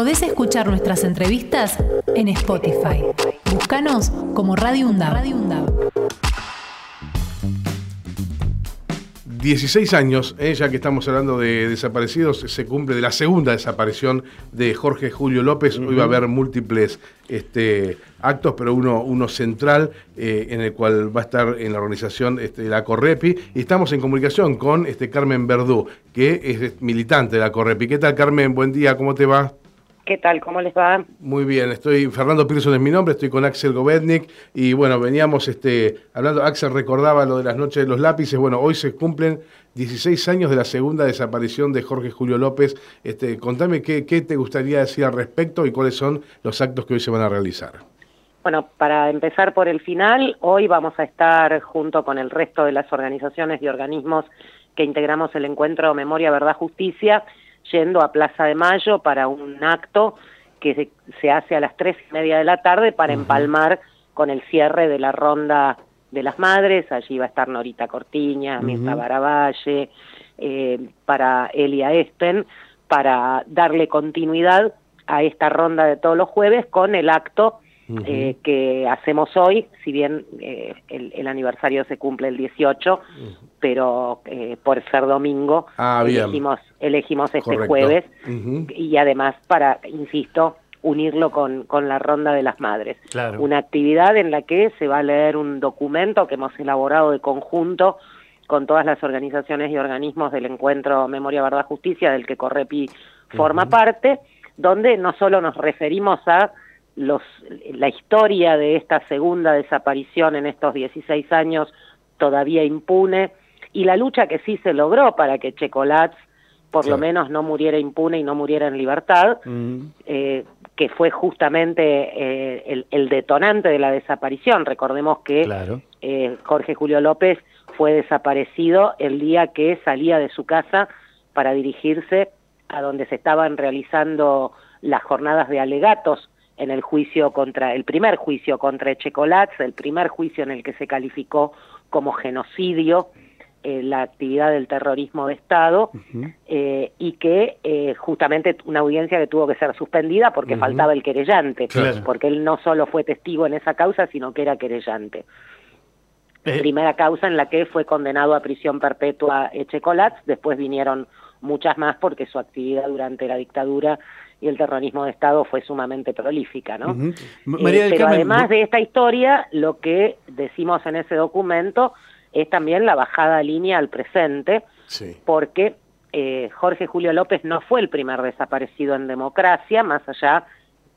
Podés escuchar nuestras entrevistas en Spotify. Búscanos como Radio UNDAB. 16 años, eh, ya que estamos hablando de desaparecidos, se cumple de la segunda desaparición de Jorge Julio López. Hoy va a haber múltiples este, actos, pero uno, uno central eh, en el cual va a estar en la organización este, la Correpi. Y estamos en comunicación con este, Carmen Verdú, que es militante de la Correpi. ¿Qué tal, Carmen? Buen día, ¿cómo te va? ¿Qué tal? ¿Cómo les va? Muy bien, estoy Fernando Pearson es mi nombre, estoy con Axel Govetnik y bueno, veníamos este, hablando, Axel recordaba lo de las noches de los lápices, bueno, hoy se cumplen 16 años de la segunda desaparición de Jorge Julio López. Este, contame qué, qué te gustaría decir al respecto y cuáles son los actos que hoy se van a realizar. Bueno, para empezar por el final, hoy vamos a estar junto con el resto de las organizaciones y organismos que integramos el encuentro Memoria, Verdad, Justicia, yendo a Plaza de Mayo para un acto que se, hace a las tres y media de la tarde para empalmar con el cierre de la ronda de las madres. Allí va a estar Norita Cortiña, Mirta Baravalle, eh, para Elia Espen, para darle continuidad a esta ronda de todos los jueves con el acto eh, que hacemos hoy, si bien eh, el, aniversario se cumple el 18, pero eh, por ser domingo ah, elegimos, elegimos este jueves y además para, insisto, unirlo con, con la Ronda de las Madres. Una actividad en la que se va a leer un documento que hemos elaborado de conjunto con todas las organizaciones y organismos del encuentro Memoria, Verdad, Justicia, del que Correpi forma parte, donde no solo nos referimos a los, la historia de esta segunda desaparición en estos 16 años todavía impune y la lucha que sí se logró para que Checolats por lo menos no muriera impune y no muriera en libertad, eh, que fue justamente eh, el, detonante de la desaparición. Recordemos que eh, Jorge Julio López fue desaparecido el día que salía de su casa para dirigirse a donde se estaban realizando las jornadas de alegatos en el juicio contra, el primer juicio contra Echecolatz, el primer juicio en el que se calificó como genocidio eh, la actividad del terrorismo de Estado eh, y que eh, justamente una audiencia que tuvo que ser suspendida porque faltaba el querellante, porque él no solo fue testigo en esa causa, sino que era querellante. Primera causa en la que fue condenado a prisión perpetua Echecolatz, después vinieron muchas más porque su actividad durante la dictadura y el terrorismo de Estado fue sumamente prolífica, ¿no? Eh, pero además de esta historia, lo que decimos en ese documento es también la bajada línea al presente, porque eh, Jorge Julio López no fue el primer desaparecido en democracia, más allá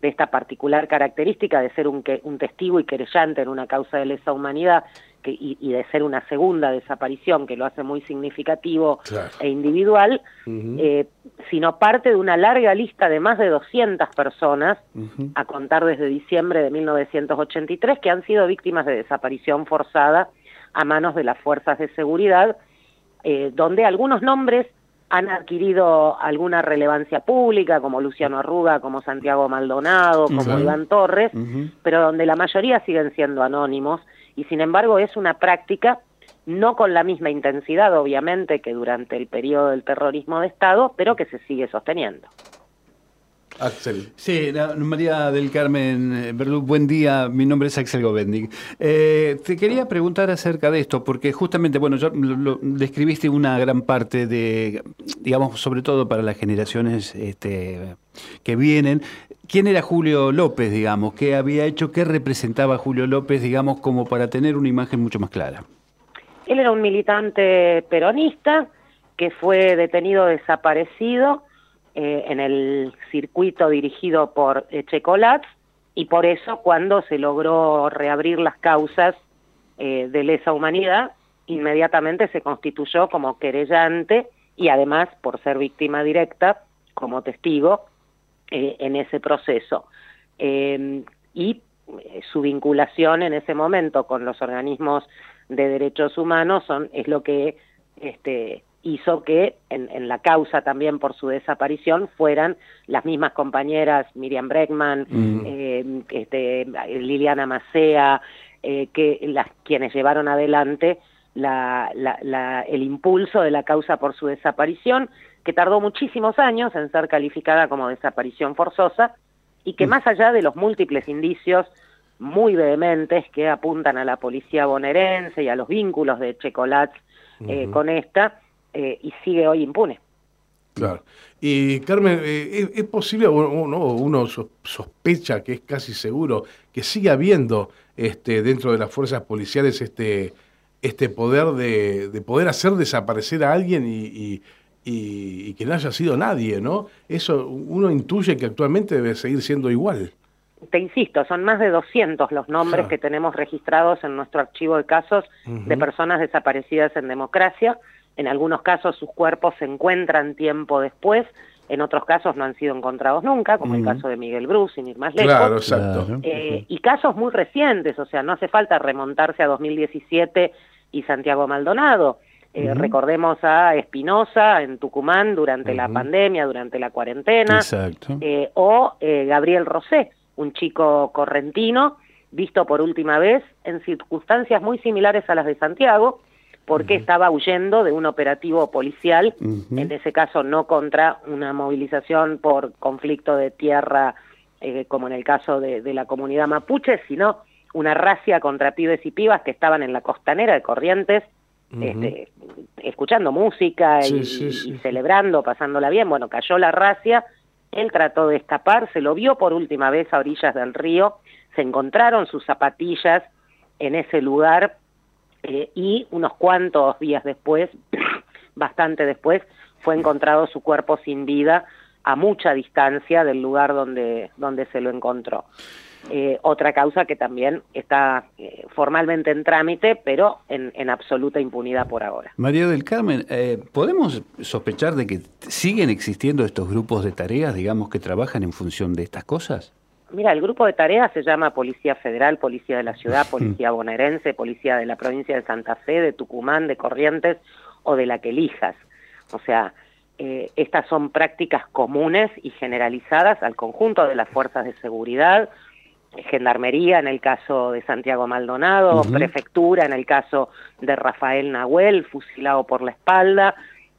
de esta particular característica de ser un, un testigo y querellante en una causa de lesa humanidad y, de ser una segunda desaparición que lo hace muy significativo e individual, eh, sino parte de una larga lista de más de 200 personas, a contar desde diciembre de 1983, que han sido víctimas de desaparición forzada a manos de las fuerzas de seguridad, eh, donde algunos nombres han adquirido alguna relevancia pública, como Luciano Arruga, como Santiago Maldonado, como Iván Torres, pero donde la mayoría siguen siendo anónimos y sin embargo es una práctica no con la misma intensidad, obviamente, que durante el periodo del terrorismo de Estado, pero que se sigue sosteniendo. Axel. Sí, María del Carmen eh, Verdú, buen día. Mi nombre es Axel Govendig. Eh, te quería preguntar acerca de esto, porque justamente, bueno, yo lo, describiste una gran parte de, digamos, sobre todo para las generaciones este, que vienen. ¿Quién era Julio López, digamos? ¿Qué había hecho? ¿Qué representaba Julio López, digamos, como para tener una imagen mucho más clara? Él era un militante peronista que fue detenido desaparecido eh, en el circuito dirigido por Echecolatz y por eso cuando se logró reabrir las causas eh, de lesa humanidad, inmediatamente se constituyó como querellante y además, por ser víctima directa, como testigo eh, en ese proceso. Em, y su vinculación en ese momento con los organismos de derechos humanos son, es lo que este, hizo que en, la causa también por su desaparición fueran las mismas compañeras Miriam Breckman, eh, este, Liliana Macea, eh, que las quienes llevaron adelante la, el impulso de la causa por su desaparición, que tardó muchísimos años en ser calificada como desaparición forzosa y que mm. más allá de los múltiples indicios muy vehementes que apuntan a la policía bonaerense y a los vínculos de Checolat eh, con esta, eh, y sigue hoy impune. Claro. Y Carmen, eh, ¿es, posible, uno, uno sospecha que es casi seguro, que sigue habiendo este, dentro de las fuerzas policiales este, este poder de, poder hacer desaparecer a alguien y, y, que no haya sido nadie, ¿no? Eso uno intuye que actualmente debe seguir siendo igual. Te insisto, son más de 200 los nombres que tenemos registrados en nuestro archivo de casos de personas desaparecidas en democracia. En algunos casos sus cuerpos se encuentran tiempo después, en otros casos no han sido encontrados nunca, como el caso de Miguel Bruce, sin ir más lejos. Claro, exacto. Eh, y casos muy recientes, o sea, no hace falta remontarse a 2017 y Santiago Maldonado. Eh, recordemos a Espinosa en Tucumán durante la pandemia, durante la cuarentena, eh, o eh, Gabriel Rosé, un chico correntino, visto por última vez en circunstancias muy similares a las de Santiago, porque estaba huyendo de un operativo policial, en ese caso no contra una movilización por conflicto de tierra, como en el caso de, de la comunidad mapuche, sino una racia contra pibes y pibas que estaban en la costanera de Corrientes, este, escuchando música y, celebrando, pasándola bien. Bueno, cayó la racia, él trató de escapar, se lo vio por última vez a orillas del río, se encontraron sus zapatillas en ese lugar eh, y unos cuantos días después, bastante después, fue encontrado su cuerpo sin vida a mucha distancia del lugar donde, donde se lo encontró. Eh, otra causa que también está eh, formalmente en trámite, pero en, absoluta impunidad por ahora. María del Carmen, ¿podemos sospechar de que siguen existiendo estos grupos de tareas, digamos, que trabajan en función de estas cosas? Mira, el grupo de tareas se llama Policía Federal, Policía de la Ciudad, Policía Bonaerense, Policía de la Provincia de Santa Fe, de Tucumán, de Corrientes o de la que elijas. O sea, estas son prácticas comunes y generalizadas al conjunto de las fuerzas de seguridad, Gendarmería en el caso de Santiago Maldonado, Prefectura en el caso de Rafael Nahuel, fusilado por la espalda,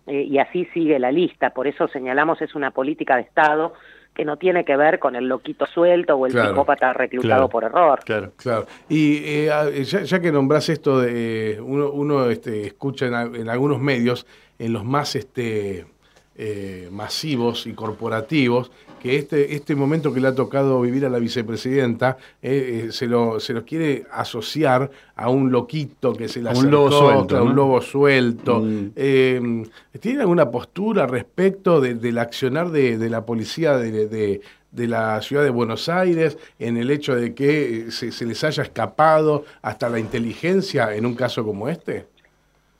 eh, y así sigue la lista. Por eso señalamos es una política de Estado que no tiene que ver con el loquito suelto o el psicópata reclutado por error. Claro, claro. Y eh, ya, que nombras esto de uno, uno este, escucha en, algunos medios, en los más este, eh, masivos y corporativos, que este, este momento que le ha tocado vivir a la vicepresidenta eh, eh, se, lo, se lo quiere asociar a un loquito que se la un lobo suelto, a un lobo suelto. Mm. Em, ¿Tiene alguna postura respecto del accionar de, la policía de, la ciudad de Buenos Aires en el hecho de que se, se, les haya escapado hasta la inteligencia en un caso como este?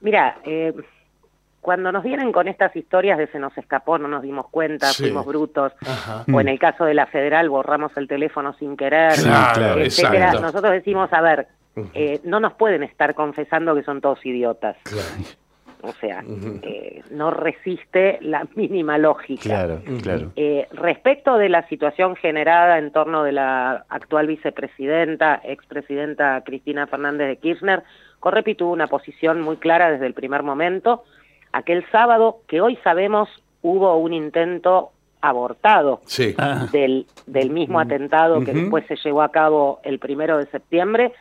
Mira, eh, cuando nos vienen con estas historias de se nos escapó, no nos dimos cuenta, fuimos brutos, o en el caso de la federal borramos el teléfono sin querer, etcétera, nosotros decimos, a ver, eh, no nos pueden estar confesando que son todos idiotas. O sea, eh, no resiste la mínima lógica. Claro, claro. Eh, respecto de la situación generada en torno de la actual vicepresidenta, expresidenta Cristina Fernández de Kirchner, Correpi tuvo una posición muy clara desde el primer momento, aquel sábado que hoy sabemos hubo un intento abortado ah. del, del, mismo atentado que después se llevó a cabo el primero de septiembre.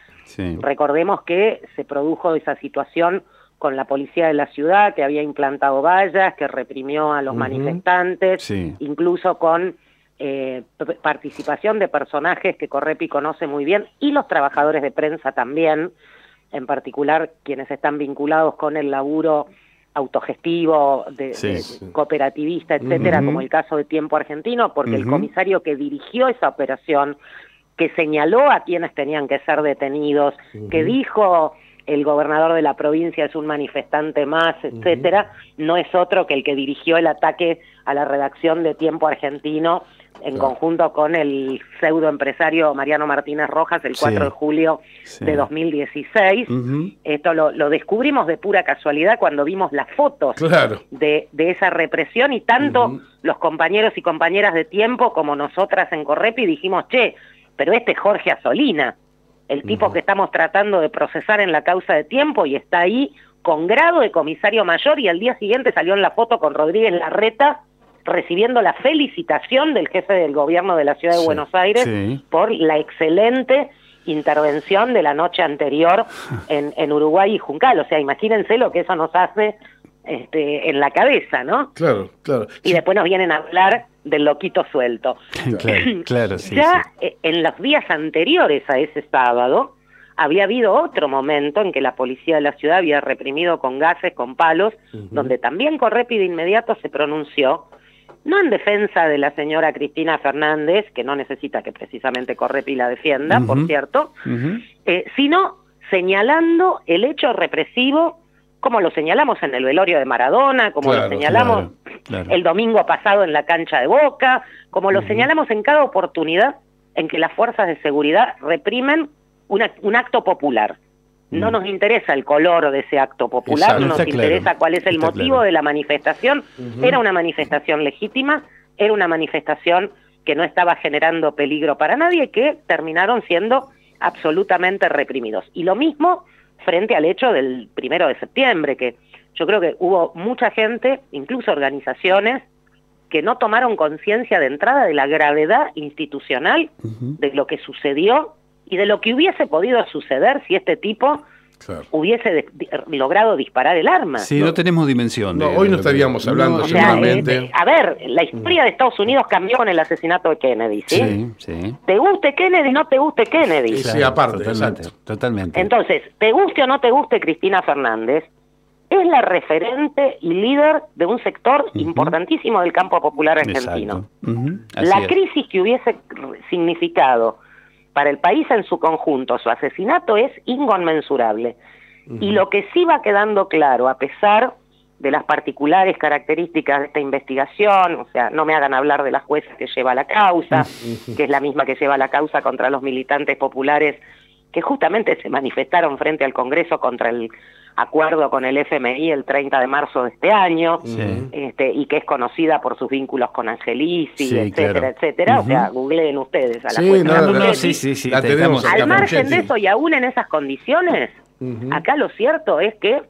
Recordemos que se produjo esa situación con la policía de la ciudad que había implantado vallas, que reprimió a los manifestantes, incluso con eh, participación de personajes que Correpi conoce muy bien y los trabajadores de prensa también, en particular quienes están vinculados con el laburo autogestivo, de, cooperativista, etcétera, como el caso de Tiempo Argentino, porque el comisario que dirigió esa operación, que señaló a quienes tenían que ser detenidos, que dijo el gobernador de la provincia es un manifestante más, etcétera, no es otro que el que dirigió el ataque a la redacción de Tiempo Argentino en conjunto con el pseudoempresario Mariano Martínez Rojas el 4 de julio de 2016. Esto lo, descubrimos de pura casualidad cuando vimos las fotos de, esa represión y tanto los compañeros y compañeras de tiempo como nosotras en Correpi dijimos, che, pero este es Jorge Asolina, el tipo que estamos tratando de procesar en la causa de tiempo y está ahí con grado de comisario mayor y al día siguiente salió en la foto con Rodríguez Larreta recibiendo la felicitación del jefe del gobierno de la ciudad de Sí, Buenos Aires sí. por la excelente intervención de la noche anterior en, en Uruguay y Juncal. O sea, imagínense lo que eso nos hace este, en la cabeza, ¿no? Claro, claro. Y después nos vienen a hablar del loquito suelto. claro, claro, sí. ya eh, en los días anteriores a ese sábado había habido otro momento en que la policía de la ciudad había reprimido con gases, con palos, donde también Correpi de inmediato se pronunció, no en defensa de la señora Cristina Fernández, que no necesita que precisamente Correpi la defienda, por cierto, eh, sino señalando el hecho represivo, como lo señalamos en el velorio de Maradona, como Claro, lo señalamos claro, claro. el domingo pasado en la cancha de Boca, como lo señalamos en cada oportunidad en que las fuerzas de seguridad reprimen una- un acto popular. No Mm. nos interesa el color de ese acto popular, Exacto. no nos claro, interesa cuál es el está motivo claro. de la manifestación. Era una manifestación legítima, era una manifestación que no estaba generando peligro para nadie, que terminaron siendo absolutamente reprimidos. Y lo mismo frente al hecho del primero de septiembre, que yo creo que hubo mucha gente, incluso organizaciones, que no tomaron conciencia de entrada de la gravedad institucional de lo que sucedió y de lo que hubiese podido suceder si este tipo Claro. hubiese de- logrado disparar el arma. Sí, no, tenemos dimensión. No, de- hoy no de- estaríamos hablando O sea, seguramente. eh, a ver, la historia de Estados Unidos cambió con el asesinato de Kennedy, ¿sí? Sí, sí. Te guste Kennedy, no te guste Kennedy. Sí, sí, aparte, totalmente, exacto. totalmente. Entonces, te guste o no te guste Cristina Fernández, es la referente y líder de un sector importantísimo del campo popular argentino. La es. crisis que hubiese significado para el país en su conjunto. Su asesinato es inconmensurable. Y lo que sí va quedando claro, a pesar de las particulares características de esta investigación, o sea, no me hagan hablar de la jueza que lleva la causa, que es la misma que lleva la causa contra los militantes populares que justamente se manifestaron frente al Congreso contra el acuerdo con el FMI el 30 de marzo de este año, Sí. este, y que es conocida por sus vínculos con Angelisi, Sí, etcétera, claro. etcétera. O sea, googleen ustedes a la Sí, jueza no, No, no, Capuchetti. sí, sí, sí. La te tenemos estamos- acá. Al margen de eso y aún en esas condiciones, acá lo cierto es que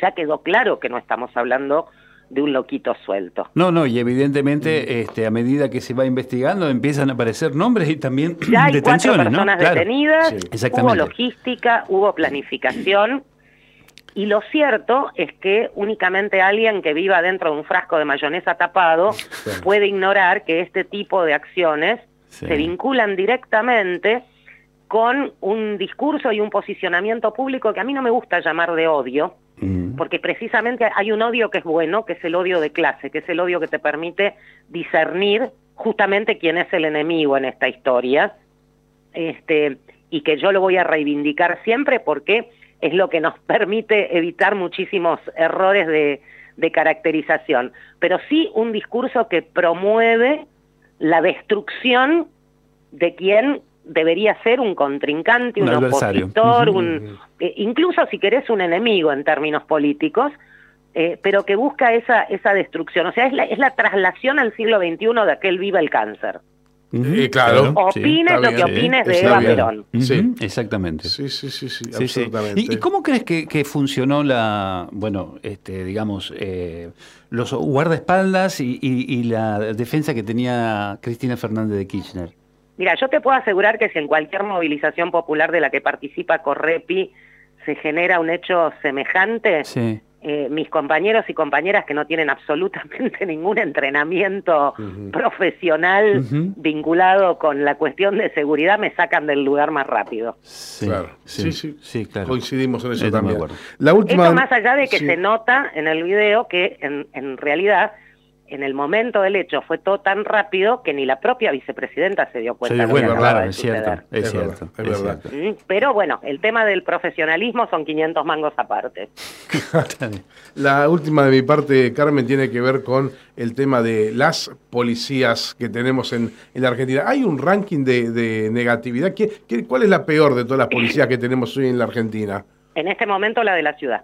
ya quedó claro que no estamos hablando de un loquito suelto. No, no, y evidentemente este, a medida que se va investigando empiezan a aparecer nombres y también Ya hay cuatro detenciones, ¿no? personas Claro. detenidas, Sí. hubo logística, hubo planificación, y lo cierto es que únicamente alguien que viva dentro de un frasco de mayonesa tapado puede ignorar que este tipo de acciones Sí. se vinculan directamente con un discurso y un posicionamiento público que a mí no me gusta llamar de odio, Mm. porque precisamente hay un odio que es bueno, que es el odio de clase, que es el odio que te permite discernir justamente quién es el enemigo en esta historia, este, y que yo lo voy a reivindicar siempre porque es lo que nos permite evitar muchísimos errores de, de caracterización, pero sí un discurso que promueve la destrucción de quien debería ser un contrincante, Un un, opositor, un, eh, incluso si querés un enemigo en términos políticos, eh, pero que busca esa, esa destrucción. O sea, es la, es la traslación al siglo XXI de aquel viva el cáncer. Eh, claro. Opines lo bien, que sí, opines de Eva bien. Perón. Sí. Exactamente. Sí, sí, sí, sí, Sí, sí. absolutamente. ¿Y, y cómo crees que, que funcionó la, bueno, este, digamos, eh, los guardaespaldas y, y- y la defensa que tenía Cristina Fernández de Kirchner? Mira, yo te puedo asegurar que si en cualquier movilización popular de la que participa Correpi se genera un hecho semejante, Sí. Eh, mis compañeros y compañeras que no tienen absolutamente ningún entrenamiento profesional vinculado con la cuestión de seguridad me sacan del lugar más rápido. Sí, Claro. Sí, sí. Sí, claro. Coincidimos en eso también. La última. Esto más allá de que sí. se nota en el video que en, en realidad en el momento del hecho fue todo tan rápido que ni la propia vicepresidenta se dio cuenta de lo que de es cierto, suceder. es Es cierto, es es verdad. cierto. Mm, Pero bueno, el tema del profesionalismo son 500 mangos aparte. La última de mi parte, Carmen, tiene que ver con el tema de las policías que tenemos en, en la Argentina. ¿Hay un ranking de, de negatividad? ¿Qué, qué- cuál es la peor de todas las policías que tenemos hoy en la Argentina? En este momento la de la ciudad.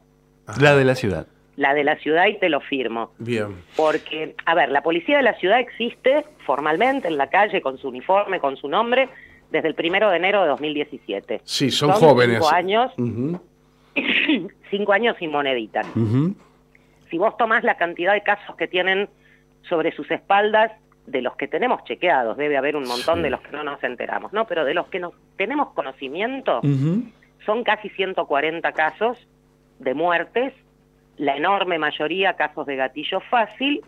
La de la ciudad. La de la ciudad y te lo firmo. Bien. Porque, a ver, la policía de la ciudad existe formalmente en la calle con su uniforme, con su nombre, desde el primero de enero de 2017. Sí, son, Son jóvenes. cinco años. Cinco años sin moneditas. Si vos tomás la cantidad de casos que tienen sobre sus espaldas, de los que tenemos chequeados, debe haber un montón de los que no nos enteramos, ¿no? Pero de los que no tenemos conocimiento, son casi 140 casos de muertes, la enorme mayoría casos de gatillo fácil,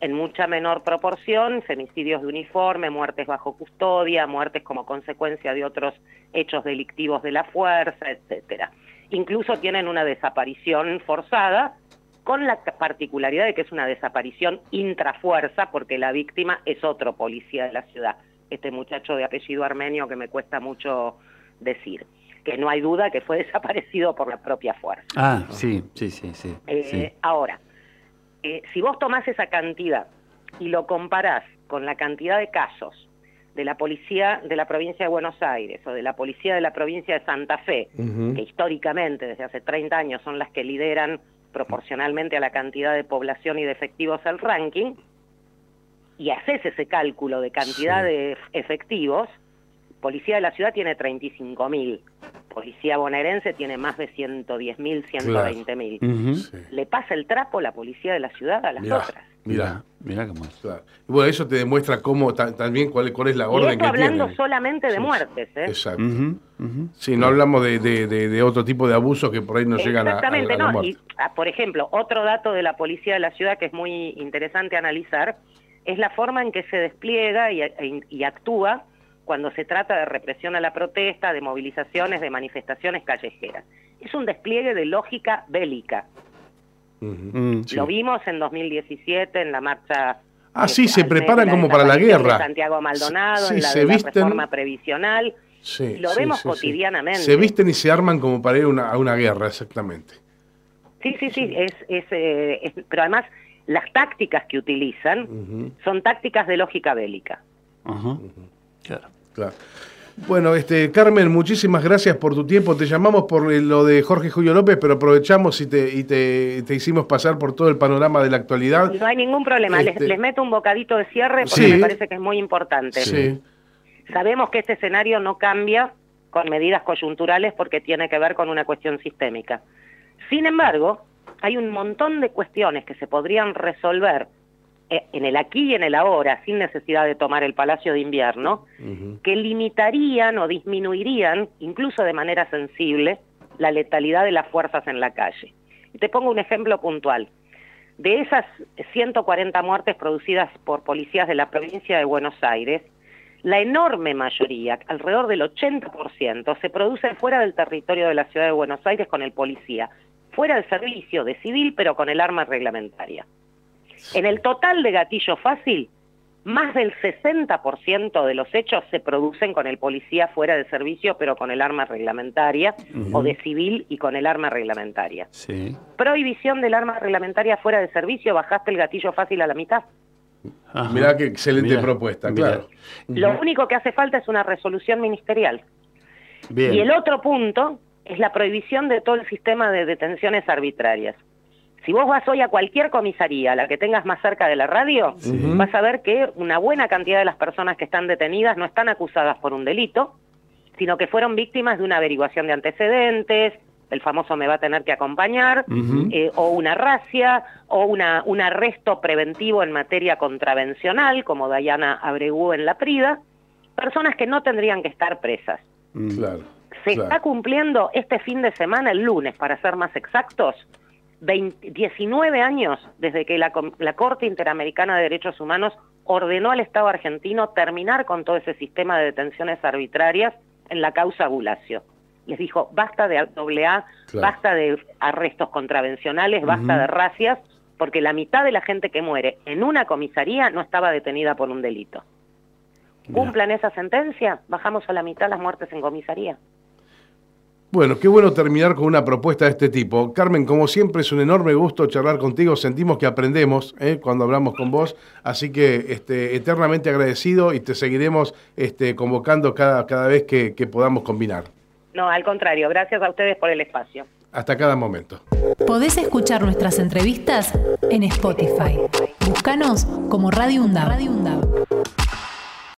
en mucha menor proporción, femicidios de uniforme, muertes bajo custodia, muertes como consecuencia de otros hechos delictivos de la fuerza, etcétera. Incluso tienen una desaparición forzada, con la particularidad de que es una desaparición intrafuerza, porque la víctima es otro policía de la ciudad, este muchacho de apellido armenio que me cuesta mucho decir que no hay duda que fue desaparecido por la propia fuerza. Ah, sí, sí, sí, sí. Eh, ahora, eh, si vos tomás esa cantidad y lo comparás con la cantidad de casos de la policía de la provincia de Buenos Aires o de la policía de la provincia de Santa Fe, que históricamente desde hace 30 años son las que lideran proporcionalmente a la cantidad de población y de efectivos el ranking, y haces ese cálculo de cantidad de efectivos, Policía de la Ciudad tiene 35.000, Policía bonaerense tiene más de 110.000, 120.000. Le pasa el trapo la Policía de la Ciudad a las otras. Mira, mira cómo es. Bueno, eso te demuestra cómo también cuál, cuál es la orden que hablando solamente de muertes, ¿eh? Exacto. Sí, no hablamos de, de, otro tipo de abusos que por ahí no llegan a, Exactamente, no. Y, ah, por ejemplo, otro dato de la Policía de la Ciudad que es muy interesante analizar es la forma en que se despliega y, y actúa cuando se trata de represión a la protesta, de movilizaciones, de manifestaciones callejeras. Es un despliegue de lógica bélica. Mm, Lo vimos en 2017 en la marcha. Ah, sí, se preparan como para la guerra. Santiago Maldonado, en la, reforma previsional. Sí, lo vemos cotidianamente. Se visten y se arman como para ir a una guerra, exactamente. Sí, sí, sí, es, eh, es, pero además las tácticas que utilizan son tácticas de lógica bélica. Ajá. Claro. claro. Bueno, este, Carmen, muchísimas gracias por tu tiempo. Te llamamos por lo de Jorge Julio López, pero aprovechamos y te, y te, hicimos pasar por todo el panorama de la actualidad. No hay ningún problema. Les, este, meto un bocadito de cierre porque me parece que es muy importante. Sí. Sabemos que este escenario no cambia con medidas coyunturales porque tiene que ver con una cuestión sistémica. Sin embargo, hay un montón de cuestiones que se podrían resolver eh, en el aquí y en el ahora, sin necesidad de tomar el Palacio de Invierno, que limitarían o disminuirían, incluso de manera sensible, la letalidad de las fuerzas en la calle. Y te pongo un ejemplo puntual. De esas 140 muertes producidas por policías de la provincia de Buenos Aires, la enorme mayoría, alrededor del 80%, se produce fuera del territorio de la ciudad de Buenos Aires con el policía, fuera del servicio de civil, pero con el arma reglamentaria. En el total de gatillo fácil, más del 60% de los hechos se producen con el policía fuera de servicio, pero con el arma reglamentaria, o de civil y con el arma reglamentaria. Prohibición del arma reglamentaria fuera de servicio, bajaste el gatillo fácil a la mitad. Mirá qué excelente propuesta, claro. Lo único que hace falta es una resolución ministerial. Y el otro punto es la prohibición de todo el sistema de detenciones arbitrarias. Si vos vas hoy a cualquier comisaría, la que tengas más cerca de la radio, vas a ver que una buena cantidad de las personas que están detenidas no están acusadas por un delito, sino que fueron víctimas de una averiguación de antecedentes, el famoso me va a tener que acompañar, eh, o una racia, o una, un arresto preventivo en materia contravencional, como Dayana Abregú en La Prida, personas que no tendrían que estar presas. Claro, Se está cumpliendo este fin de semana, el lunes, para ser más exactos, 19 años desde que la, Corte Interamericana de Derechos Humanos ordenó al Estado argentino terminar con todo ese sistema de detenciones arbitrarias en la causa Gulacio. Les dijo, basta de AA, basta de arrestos contravencionales, basta de racias, porque la mitad de la gente que muere en una comisaría no estaba detenida por un delito. Cumplan esa sentencia, bajamos a la mitad las muertes en comisaría. Bueno, qué bueno terminar con una propuesta de este tipo. Carmen, como siempre, es un enorme gusto charlar contigo. Sentimos que aprendemos ¿eh? cuando hablamos con vos. Así que este, eternamente agradecido y te seguiremos este, convocando cada, cada vez que, que podamos combinar. No, al contrario. Gracias a ustedes por el espacio. Hasta cada momento. Podés escuchar nuestras entrevistas en Spotify. Búscanos como Radio Radio UNDAV.